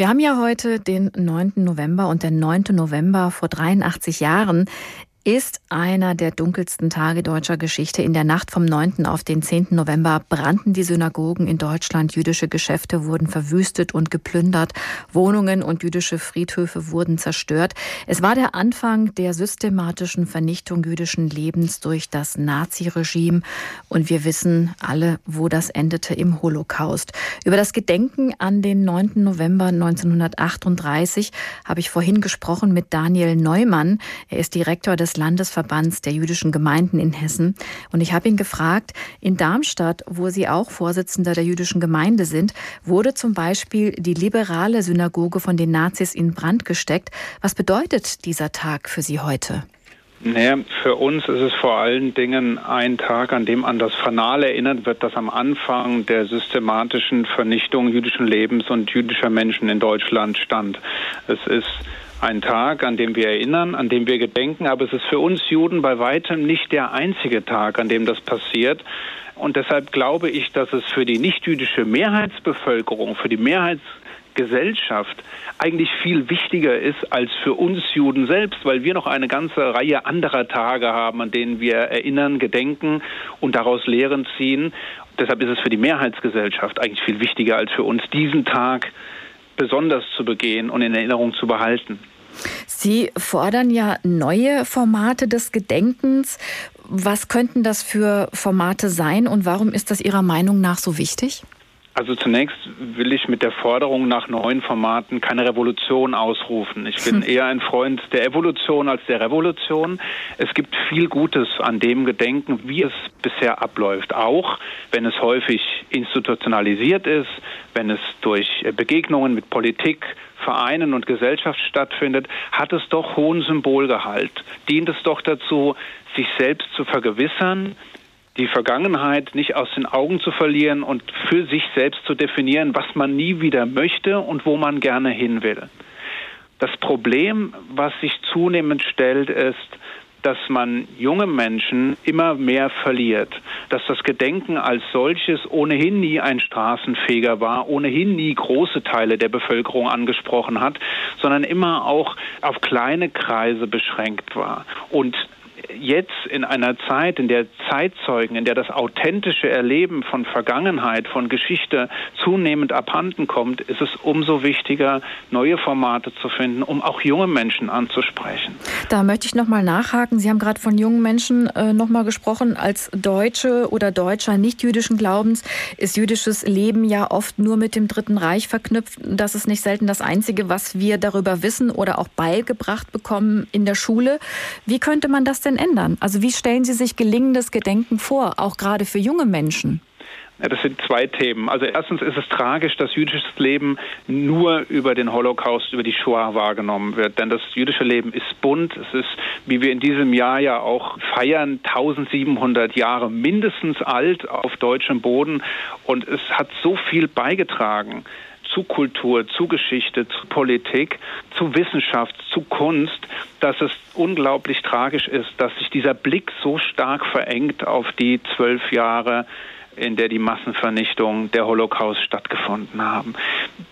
Wir haben ja heute den 9. November und der 9. November vor 83 Jahren ist einer der dunkelsten Tage deutscher Geschichte. In der Nacht vom 9. auf den 10. November brannten die Synagogen in Deutschland, jüdische Geschäfte wurden verwüstet und geplündert, Wohnungen und jüdische Friedhöfe wurden zerstört. Es war der Anfang der systematischen Vernichtung jüdischen Lebens durch das Naziregime und wir wissen alle, wo das endete im Holocaust. Über das Gedenken an den 9. November 1938 habe ich vorhin gesprochen mit Daniel Neumann. Er ist Direktor des des Landesverbands der jüdischen Gemeinden in Hessen. Und ich habe ihn gefragt, in Darmstadt, wo Sie auch Vorsitzender der jüdischen Gemeinde sind, wurde zum Beispiel die liberale Synagoge von den Nazis in Brand gesteckt. Was bedeutet dieser Tag für Sie heute? Naja, für uns ist es vor allen Dingen ein Tag, an dem an das Fanal erinnert wird, das am Anfang der systematischen Vernichtung jüdischen Lebens und jüdischer Menschen in Deutschland stand. Es ist ein Tag, an dem wir erinnern, an dem wir gedenken, aber es ist für uns Juden bei weitem nicht der einzige Tag, an dem das passiert. Und deshalb glaube ich, dass es für die nichtjüdische Mehrheitsbevölkerung, für die Mehrheitsgesellschaft eigentlich viel wichtiger ist als für uns Juden selbst, weil wir noch eine ganze Reihe anderer Tage haben, an denen wir erinnern, gedenken und daraus Lehren ziehen. Deshalb ist es für die Mehrheitsgesellschaft eigentlich viel wichtiger als für uns, diesen Tag besonders zu begehen und in Erinnerung zu behalten. Sie fordern ja neue Formate des Gedenkens. Was könnten das für Formate sein und warum ist das Ihrer Meinung nach so wichtig? Also zunächst will ich mit der Forderung nach neuen Formaten keine Revolution ausrufen. Ich bin eher ein Freund der Evolution als der Revolution. Es gibt viel Gutes an dem Gedenken, wie es bisher abläuft, auch wenn es häufig institutionalisiert ist, wenn es durch Begegnungen mit Politik, Vereinen und Gesellschaft stattfindet, hat es doch hohen Symbolgehalt. Dient es doch dazu, sich selbst zu vergewissern, die Vergangenheit nicht aus den Augen zu verlieren und für sich selbst zu definieren, was man nie wieder möchte und wo man gerne hin will. Das Problem, was sich zunehmend stellt, ist, dass man junge Menschen immer mehr verliert, dass das Gedenken als solches ohnehin nie ein Straßenfeger war, ohnehin nie große Teile der Bevölkerung angesprochen hat, sondern immer auch auf kleine Kreise beschränkt war. Und jetzt in einer Zeit, in der Zeitzeugen, in der das authentische Erleben von Vergangenheit, von Geschichte zunehmend abhanden kommt, ist es umso wichtiger, neue Formate zu finden, um auch junge Menschen anzusprechen. Da möchte ich noch mal nachhaken. Sie haben gerade von jungen Menschen äh, noch mal gesprochen. Als Deutsche oder Deutscher nicht jüdischen Glaubens ist jüdisches Leben ja oft nur mit dem Dritten Reich verknüpft. Das ist nicht selten das Einzige, was wir darüber wissen oder auch beigebracht bekommen in der Schule. Wie könnte man das denn ändern? Also wie stellen Sie sich gelingendes Gedenken vor, auch gerade für junge Menschen? Ja, das sind zwei Themen. Also erstens ist es tragisch, dass jüdisches Leben nur über den Holocaust, über die Shoah wahrgenommen wird. Denn das jüdische Leben ist bunt. Es ist, wie wir in diesem Jahr ja auch feiern, 1700 Jahre mindestens alt auf deutschem Boden. Und es hat so viel beigetragen zu Kultur, zu Geschichte, zu Politik, zu Wissenschaft, zu Kunst, dass es unglaublich tragisch ist, dass sich dieser Blick so stark verengt auf die zwölf Jahre in der die Massenvernichtung der Holocaust stattgefunden haben.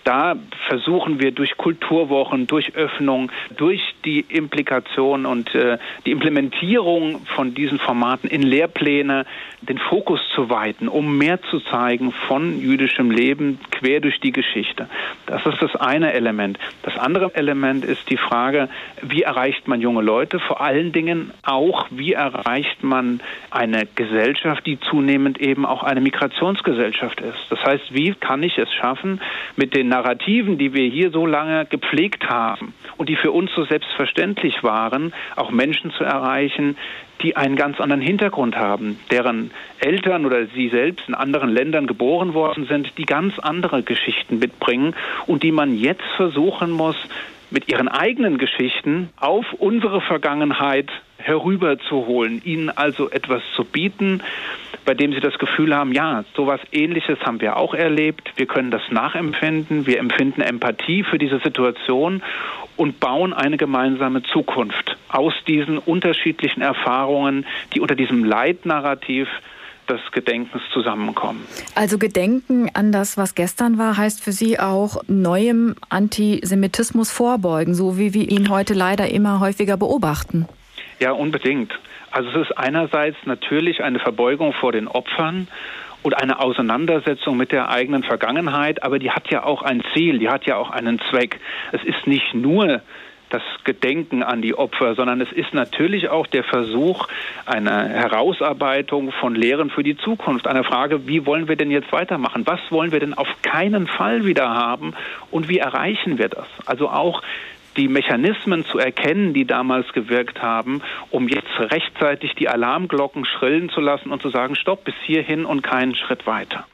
Da versuchen wir durch Kulturwochen, durch Öffnung, durch die Implikation und äh, die Implementierung von diesen Formaten in Lehrpläne den Fokus zu weiten, um mehr zu zeigen von jüdischem Leben quer durch die Geschichte. Das ist das eine Element. Das andere Element ist die Frage, wie erreicht man junge Leute? Vor allen Dingen auch, wie erreicht man eine Gesellschaft, die zunehmend eben auch eine Migrationsgesellschaft ist. Das heißt, wie kann ich es schaffen, mit den Narrativen, die wir hier so lange gepflegt haben und die für uns so selbstverständlich waren, auch Menschen zu erreichen, die einen ganz anderen Hintergrund haben, deren Eltern oder sie selbst in anderen Ländern geboren worden sind, die ganz andere Geschichten mitbringen und die man jetzt versuchen muss, mit ihren eigenen Geschichten auf unsere Vergangenheit herüberzuholen, ihnen also etwas zu bieten, bei dem sie das Gefühl haben, ja, sowas ähnliches haben wir auch erlebt, wir können das nachempfinden, wir empfinden Empathie für diese Situation und bauen eine gemeinsame Zukunft aus diesen unterschiedlichen Erfahrungen, die unter diesem Leitnarrativ des Gedenkens zusammenkommen. Also Gedenken an das, was gestern war, heißt für Sie auch neuem Antisemitismus vorbeugen, so wie wir ihn heute leider immer häufiger beobachten. Ja, unbedingt. Also es ist einerseits natürlich eine Verbeugung vor den Opfern und eine Auseinandersetzung mit der eigenen Vergangenheit, aber die hat ja auch ein Ziel, die hat ja auch einen Zweck. Es ist nicht nur das Gedenken an die Opfer, sondern es ist natürlich auch der Versuch einer Herausarbeitung von Lehren für die Zukunft, einer Frage, wie wollen wir denn jetzt weitermachen? Was wollen wir denn auf keinen Fall wieder haben und wie erreichen wir das? Also auch die Mechanismen zu erkennen, die damals gewirkt haben, um jetzt rechtzeitig die Alarmglocken schrillen zu lassen und zu sagen, stopp bis hierhin und keinen Schritt weiter.